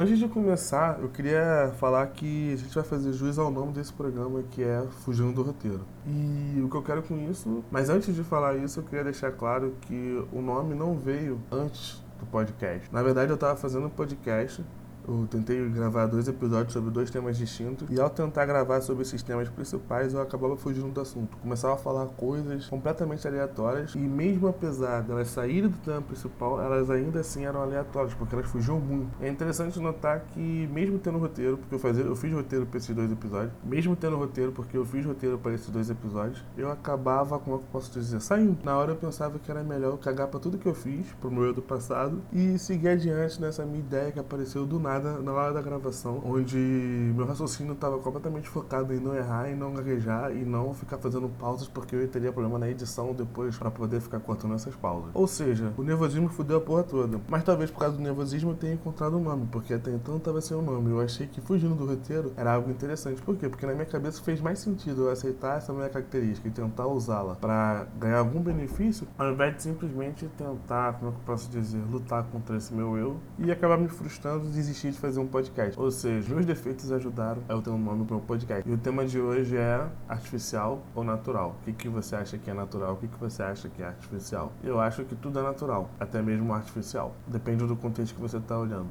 Antes de começar, eu queria falar que a gente vai fazer juiz ao nome desse programa que é Fugindo do Roteiro. E o que eu quero com isso, mas antes de falar isso, eu queria deixar claro que o nome não veio antes do podcast. Na verdade, eu estava fazendo um podcast eu tentei gravar dois episódios sobre dois temas distintos e ao tentar gravar sobre esses temas principais eu acabava fugindo do assunto. Começava a falar coisas completamente aleatórias e mesmo apesar delas saírem do tema principal, elas ainda assim eram aleatórias porque elas fugiam muito. É interessante notar que mesmo tendo roteiro, porque eu, fazia, eu fiz roteiro para esses dois episódios, mesmo tendo roteiro porque eu fiz roteiro para esses dois episódios, eu acabava, como é eu posso dizer, saindo. Na hora eu pensava que era melhor cagar para tudo que eu fiz, pro meu eu do passado, e seguir adiante nessa minha ideia que apareceu do nada na hora da gravação, onde meu raciocínio estava completamente focado em não errar, em não gaguejar e não ficar fazendo pausas porque eu teria problema na edição depois para poder ficar cortando essas pausas. Ou seja, o nervosismo fudeu a porra toda. Mas talvez por causa do nervosismo eu tenha encontrado um nome, porque até então estava sem o um nome. Eu achei que fugindo do roteiro era algo interessante. Por quê? Porque na minha cabeça fez mais sentido eu aceitar essa minha característica e tentar usá-la para ganhar algum benefício, ao invés de simplesmente tentar, como é que eu posso dizer, lutar contra esse meu eu e acabar me frustrando e de fazer um podcast. Ou seja, meus defeitos ajudaram a eu ter um nome para o podcast. E o tema de hoje é artificial ou natural. O que, que você acha que é natural? O que, que você acha que é artificial? Eu acho que tudo é natural, até mesmo artificial. Depende do contexto que você está olhando.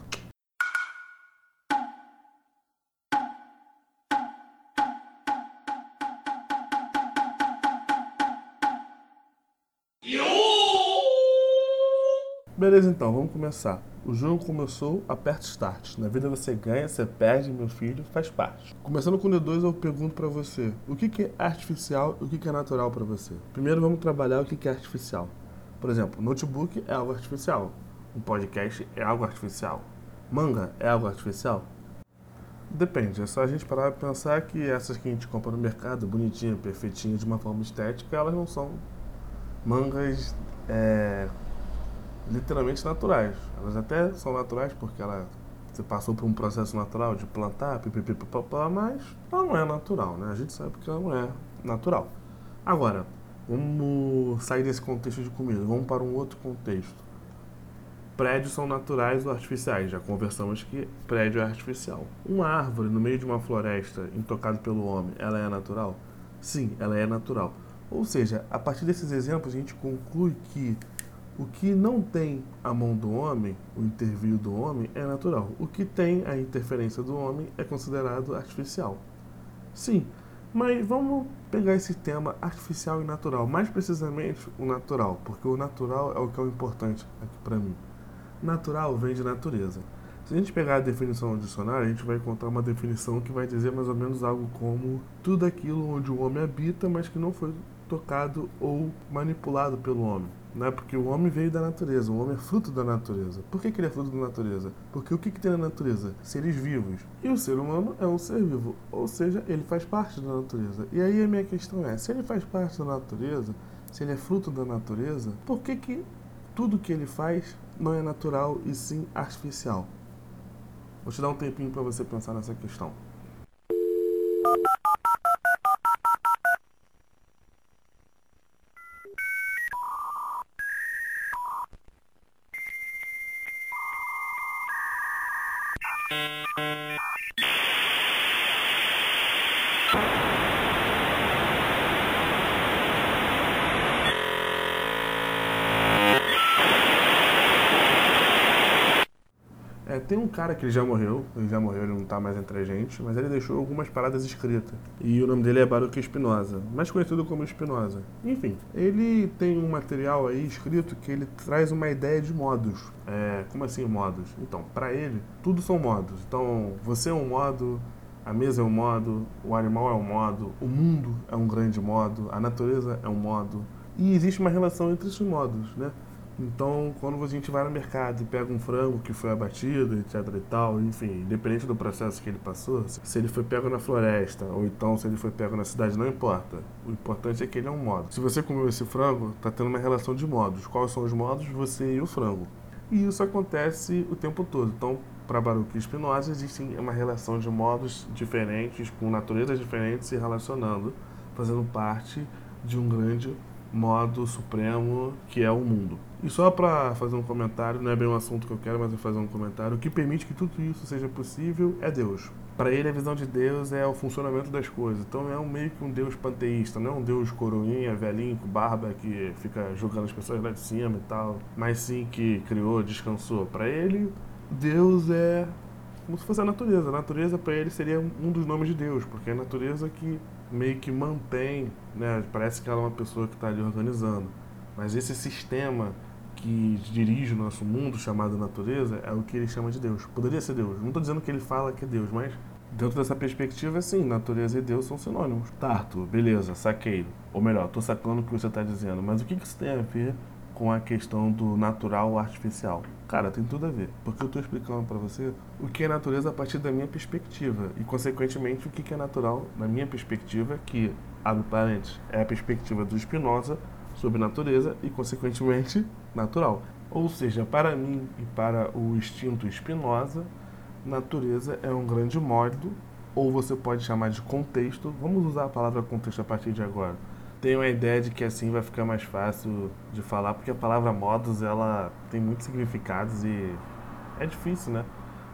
Beleza, então, vamos começar. O jogo começou, aperta Start. Na vida você ganha, você perde, meu filho, faz parte. Começando com o D2, eu pergunto para você: o que, é artificial e o que, é natural para você? Primeiro vamos trabalhar o que, que é artificial. Por exemplo, notebook é algo artificial. Um podcast é algo artificial. Manga é algo artificial? Depende, é só a gente parar pra pensar que essas que a gente compra no mercado, bonitinha, perfeitinha, de uma forma estética, elas não são mangas é, literalmente naturais. Elas até são naturais porque ela você passou por um processo natural de plantar, pipipipopopó, mas ela não é natural, né? A gente sabe que ela não é natural. Agora, vamos sair desse contexto de comida, vamos para um outro contexto. Prédios são naturais ou artificiais, já conversamos que prédio é artificial. Uma árvore no meio de uma floresta, intocada pelo homem, ela é natural? Sim, ela é natural. Ou seja, a partir desses exemplos a gente conclui que o que não tem a mão do homem, o intervio do homem, é natural. O que tem a interferência do homem é considerado artificial. Sim, mas vamos pegar esse tema artificial e natural, mais precisamente o natural, porque o natural é o que é o importante aqui para mim. Natural vem de natureza. Se a gente pegar a definição do dicionário, a gente vai encontrar uma definição que vai dizer mais ou menos algo como tudo aquilo onde o homem habita, mas que não foi tocado ou manipulado pelo homem. Né? Porque o homem veio da natureza, o homem é fruto da natureza. Por que, que ele é fruto da natureza? Porque o que, que tem na natureza? Seres vivos. E o ser humano é um ser vivo, ou seja, ele faz parte da natureza. E aí a minha questão é: se ele faz parte da natureza, se ele é fruto da natureza, por que, que tudo que ele faz não é natural e sim artificial? Vou te dar um tempinho para você pensar nessa questão. Tem um cara que ele já morreu, ele já morreu, ele não tá mais entre a gente, mas ele deixou algumas paradas escritas. E o nome dele é Baruch Espinosa, mais conhecido como Espinosa. Enfim, ele tem um material aí escrito que ele traz uma ideia de modos. É, como assim modos? Então, para ele, tudo são modos. Então, você é um modo, a mesa é um modo, o animal é um modo, o mundo é um grande modo, a natureza é um modo. E existe uma relação entre esses modos, né? Então, quando a gente vai no mercado e pega um frango que foi abatido, etc e tal, enfim, independente do processo que ele passou, se ele foi pego na floresta ou então se ele foi pego na cidade, não importa. O importante é que ele é um modo. Se você comeu esse frango, tá tendo uma relação de modos. Quais são os modos? Você e o frango. E isso acontece o tempo todo. Então, para Baruch e Spinoza, existe uma relação de modos diferentes, com naturezas diferentes se relacionando, fazendo parte de um grande modo supremo que é o mundo. E só para fazer um comentário, não é bem um assunto que eu quero, mas eu fazer um comentário. O que permite que tudo isso seja possível é Deus. Para ele, a visão de Deus é o funcionamento das coisas. Então, é um meio que um Deus panteísta, não é um Deus coroinha, velhinho, com barba, que fica jogando as pessoas lá de cima e tal, mas sim que criou, descansou. Para ele, Deus é como se fosse a natureza. A natureza, para ele, seria um dos nomes de Deus, porque é a natureza que meio que mantém, né? Parece que ela é uma pessoa que está ali organizando. Mas esse sistema que dirige o nosso mundo, chamado natureza, é o que ele chama de Deus. Poderia ser Deus. Não estou dizendo que ele fala que é Deus, mas dentro dessa perspectiva, sim, natureza e Deus são sinônimos. Tarto, beleza, saquei. Ou melhor, estou sacando o que você está dizendo, mas o que, que isso tem a ver com a questão do natural artificial? Cara, tem tudo a ver. Porque eu estou explicando para você o que é natureza a partir da minha perspectiva. E, consequentemente, o que é natural na minha perspectiva, que, abre parênteses, é a perspectiva do Spinoza sobre natureza e, consequentemente, natural. Ou seja, para mim e para o instinto Spinoza, natureza é um grande modo, ou você pode chamar de contexto. Vamos usar a palavra contexto a partir de agora. Tenho a ideia de que assim vai ficar mais fácil de falar, porque a palavra modos ela tem muitos significados e é difícil, né?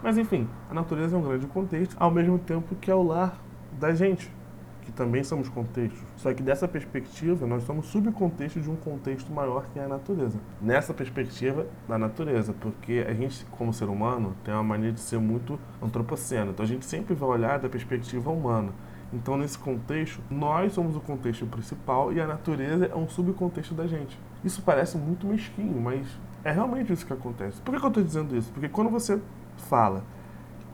Mas enfim, a natureza é um grande contexto, ao mesmo tempo que é o lar da gente que também somos contextos. Só que dessa perspectiva, nós somos subcontexto de um contexto maior que é a natureza. Nessa perspectiva da natureza, porque a gente, como ser humano, tem uma mania de ser muito antropoceno. Então a gente sempre vai olhar da perspectiva humana. Então, nesse contexto, nós somos o contexto principal e a natureza é um subcontexto da gente. Isso parece muito mesquinho, mas é realmente isso que acontece. Por que eu estou dizendo isso? Porque quando você fala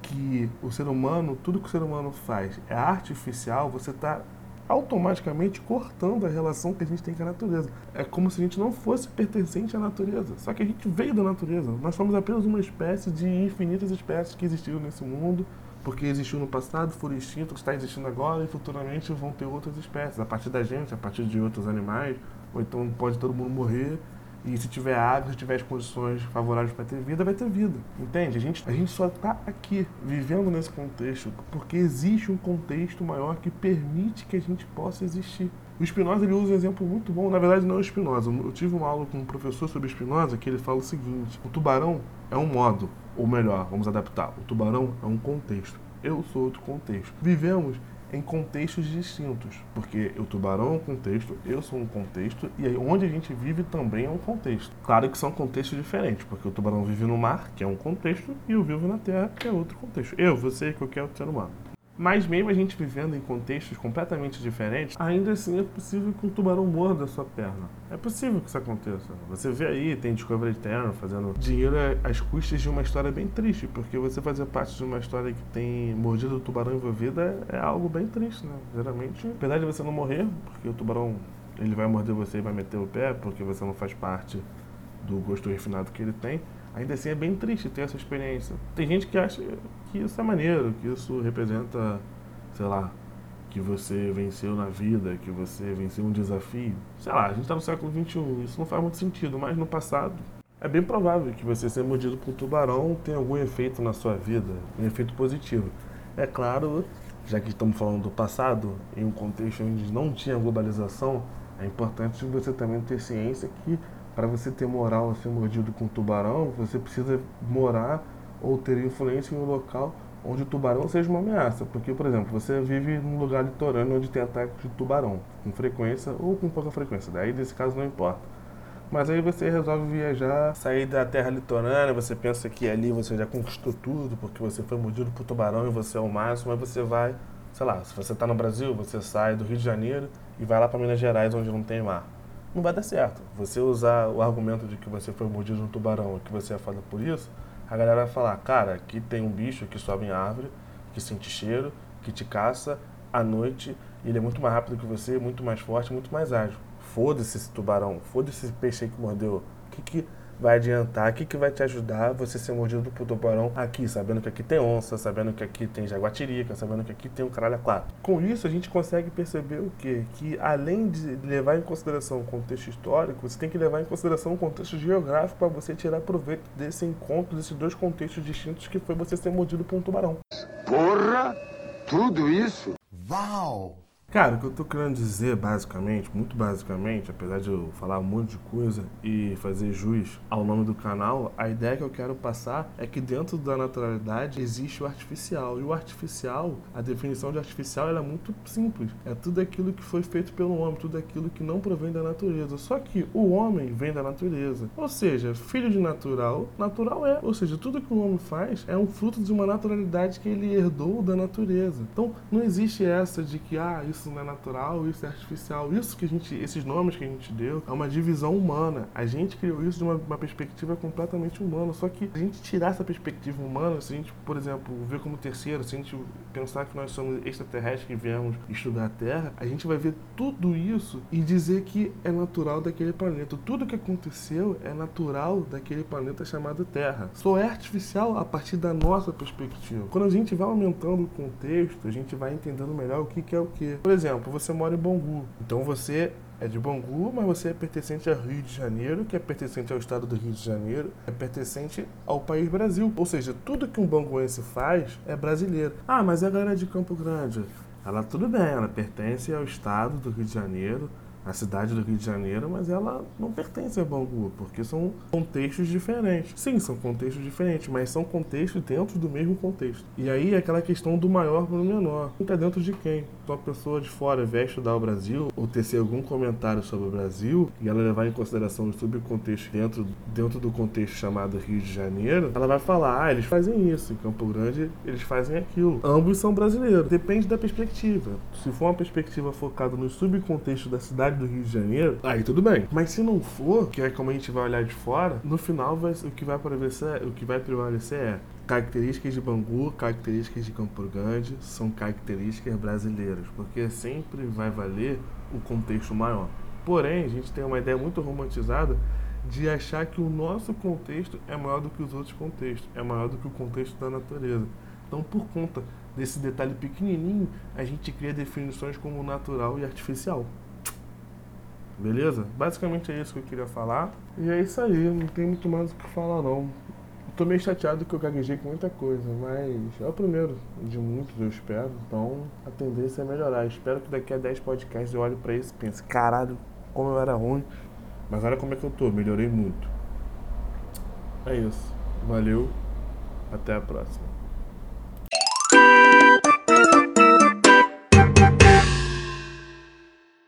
que o ser humano, tudo que o ser humano faz é artificial, você está automaticamente cortando a relação que a gente tem com a natureza. É como se a gente não fosse pertencente à natureza. Só que a gente veio da natureza. Nós somos apenas uma espécie de infinitas espécies que existiram nesse mundo, porque existiu no passado, foram extintos, está existindo agora e futuramente vão ter outras espécies. A partir da gente, a partir de outros animais, ou então pode todo mundo morrer e se tiver água, se tiver as condições favoráveis para ter vida, vai ter vida. Entende? A gente, a gente só está aqui, vivendo nesse contexto, porque existe um contexto maior que permite que a gente possa existir. O Spinoza ele usa um exemplo muito bom, na verdade não é o Spinoza. Eu tive uma aula com um professor sobre Spinoza que ele fala o seguinte: o tubarão é um modo, ou melhor, vamos adaptar, o tubarão é um contexto. Eu sou outro contexto. Vivemos em contextos distintos, porque o tubarão é um contexto, eu sou um contexto, e onde a gente vive também é um contexto. Claro que são contextos diferentes, porque o tubarão vive no mar, que é um contexto, e eu vivo na terra, que é outro contexto. Eu, você, qualquer outro ser humano. Mas mesmo a gente vivendo em contextos completamente diferentes, ainda assim é possível que um tubarão morda a sua perna. É possível que isso aconteça. Você vê aí, tem Discovery Channel fazendo dinheiro às custas de uma história bem triste, porque você fazer parte de uma história que tem mordido o tubarão envolvida é algo bem triste, né? Geralmente, apesar de você não morrer, porque o tubarão ele vai morder você e vai meter o pé, porque você não faz parte do gosto refinado que ele tem, ainda assim é bem triste ter essa experiência. Tem gente que acha que isso é maneiro, que isso representa, sei lá, que você venceu na vida, que você venceu um desafio. Sei lá, a gente está no século XXI, isso não faz muito sentido, mas no passado é bem provável que você ser mordido por um tubarão tenha algum efeito na sua vida, um efeito positivo. É claro, já que estamos falando do passado, em um contexto onde não tinha globalização, é importante você também ter ciência que para você ter moral a ser mordido com um tubarão, você precisa morar ou ter influência em um local onde o tubarão seja uma ameaça. Porque, por exemplo, você vive num lugar litorâneo onde tem ataques de tubarão, com frequência ou com pouca frequência. Daí, nesse caso, não importa. Mas aí você resolve viajar, sair da terra litorânea, você pensa que ali você já conquistou tudo, porque você foi mordido por tubarão e você é o máximo, aí você vai, sei lá, se você está no Brasil, você sai do Rio de Janeiro e vai lá para Minas Gerais, onde não tem mar não vai dar certo. Você usar o argumento de que você foi mordido no tubarão e que você é foda por isso, a galera vai falar, cara, aqui tem um bicho que sobe em árvore, que sente cheiro, que te caça à noite, e ele é muito mais rápido que você, muito mais forte, muito mais ágil. Foda-se esse tubarão, foda-se esse peixe aí que mordeu. Que que vai adiantar, o que, que vai te ajudar você ser mordido por tubarão aqui, sabendo que aqui tem onça, sabendo que aqui tem jaguatirica, sabendo que aqui tem um caralho a quatro. Com isso, a gente consegue perceber o quê? Que além de levar em consideração o contexto histórico, você tem que levar em consideração o contexto geográfico para você tirar proveito desse encontro, desses dois contextos distintos que foi você ser mordido por um tubarão. Porra! Tudo isso? Uau! Cara, o que eu tô querendo dizer, basicamente, muito basicamente, apesar de eu falar um monte de coisa e fazer jus ao nome do canal, a ideia que eu quero passar é que dentro da naturalidade existe o artificial. E o artificial, a definição de artificial, é muito simples. É tudo aquilo que foi feito pelo homem, tudo aquilo que não provém da natureza. Só que o homem vem da natureza. Ou seja, filho de natural, natural é. Ou seja, tudo que o homem faz é um fruto de uma naturalidade que ele herdou da natureza. Então, não existe essa de que, ah, isso isso não é natural, isso é artificial. Isso que a gente, esses nomes que a gente deu, é uma divisão humana. A gente criou isso de uma, uma perspectiva completamente humana. Só que a gente tirar essa perspectiva humana, se a gente, por exemplo, ver como terceiro, se a gente pensar que nós somos extraterrestres que viemos estudar a Terra, a gente vai ver tudo isso e dizer que é natural daquele planeta. Tudo que aconteceu é natural daquele planeta chamado Terra. Só é artificial a partir da nossa perspectiva. Quando a gente vai aumentando o contexto, a gente vai entendendo melhor o que, que é o que. Por exemplo, você mora em Bangu, então você é de Bangu, mas você é pertencente ao Rio de Janeiro, que é pertencente ao estado do Rio de Janeiro, é pertencente ao país Brasil. Ou seja, tudo que um banguense faz é brasileiro. Ah, mas a galera de Campo Grande, ela tudo bem, ela pertence ao estado do Rio de Janeiro, a cidade do Rio de Janeiro, mas ela não pertence a Bangu, porque são contextos diferentes. Sim, são contextos diferentes, mas são contextos dentro do mesmo contexto. E aí aquela questão do maior para o menor. Está dentro de quem? Então a pessoa de fora vai estudar o Brasil ou tecer algum comentário sobre o Brasil e ela levar em consideração o subcontexto dentro, dentro do contexto chamado Rio de Janeiro, ela vai falar, ah, eles fazem isso, em Campo Grande eles fazem aquilo. Ambos são brasileiros. Depende da perspectiva. Se for uma perspectiva focada no subcontexto da cidade do Rio de Janeiro, aí tudo bem. Mas se não for, que é como a gente vai olhar de fora, no final vai, o que vai prevalecer, o que vai prevalecer é características de Bangu, características de Campo Grande são características brasileiras, porque sempre vai valer o contexto maior. Porém, a gente tem uma ideia muito romantizada de achar que o nosso contexto é maior do que os outros contextos, é maior do que o contexto da natureza. Então, por conta desse detalhe pequenininho, a gente cria definições como natural e artificial. Beleza? Basicamente é isso que eu queria falar. E é isso aí, não tem muito mais o que falar não. Tô meio chateado que eu gaguejei com muita coisa, mas é o primeiro de muitos, eu espero. Então a tendência é melhorar. Espero que daqui a 10 podcasts eu olhe pra isso e pense, caralho, como eu era ruim. Mas olha como é que eu tô, melhorei muito. É isso. Valeu, até a próxima.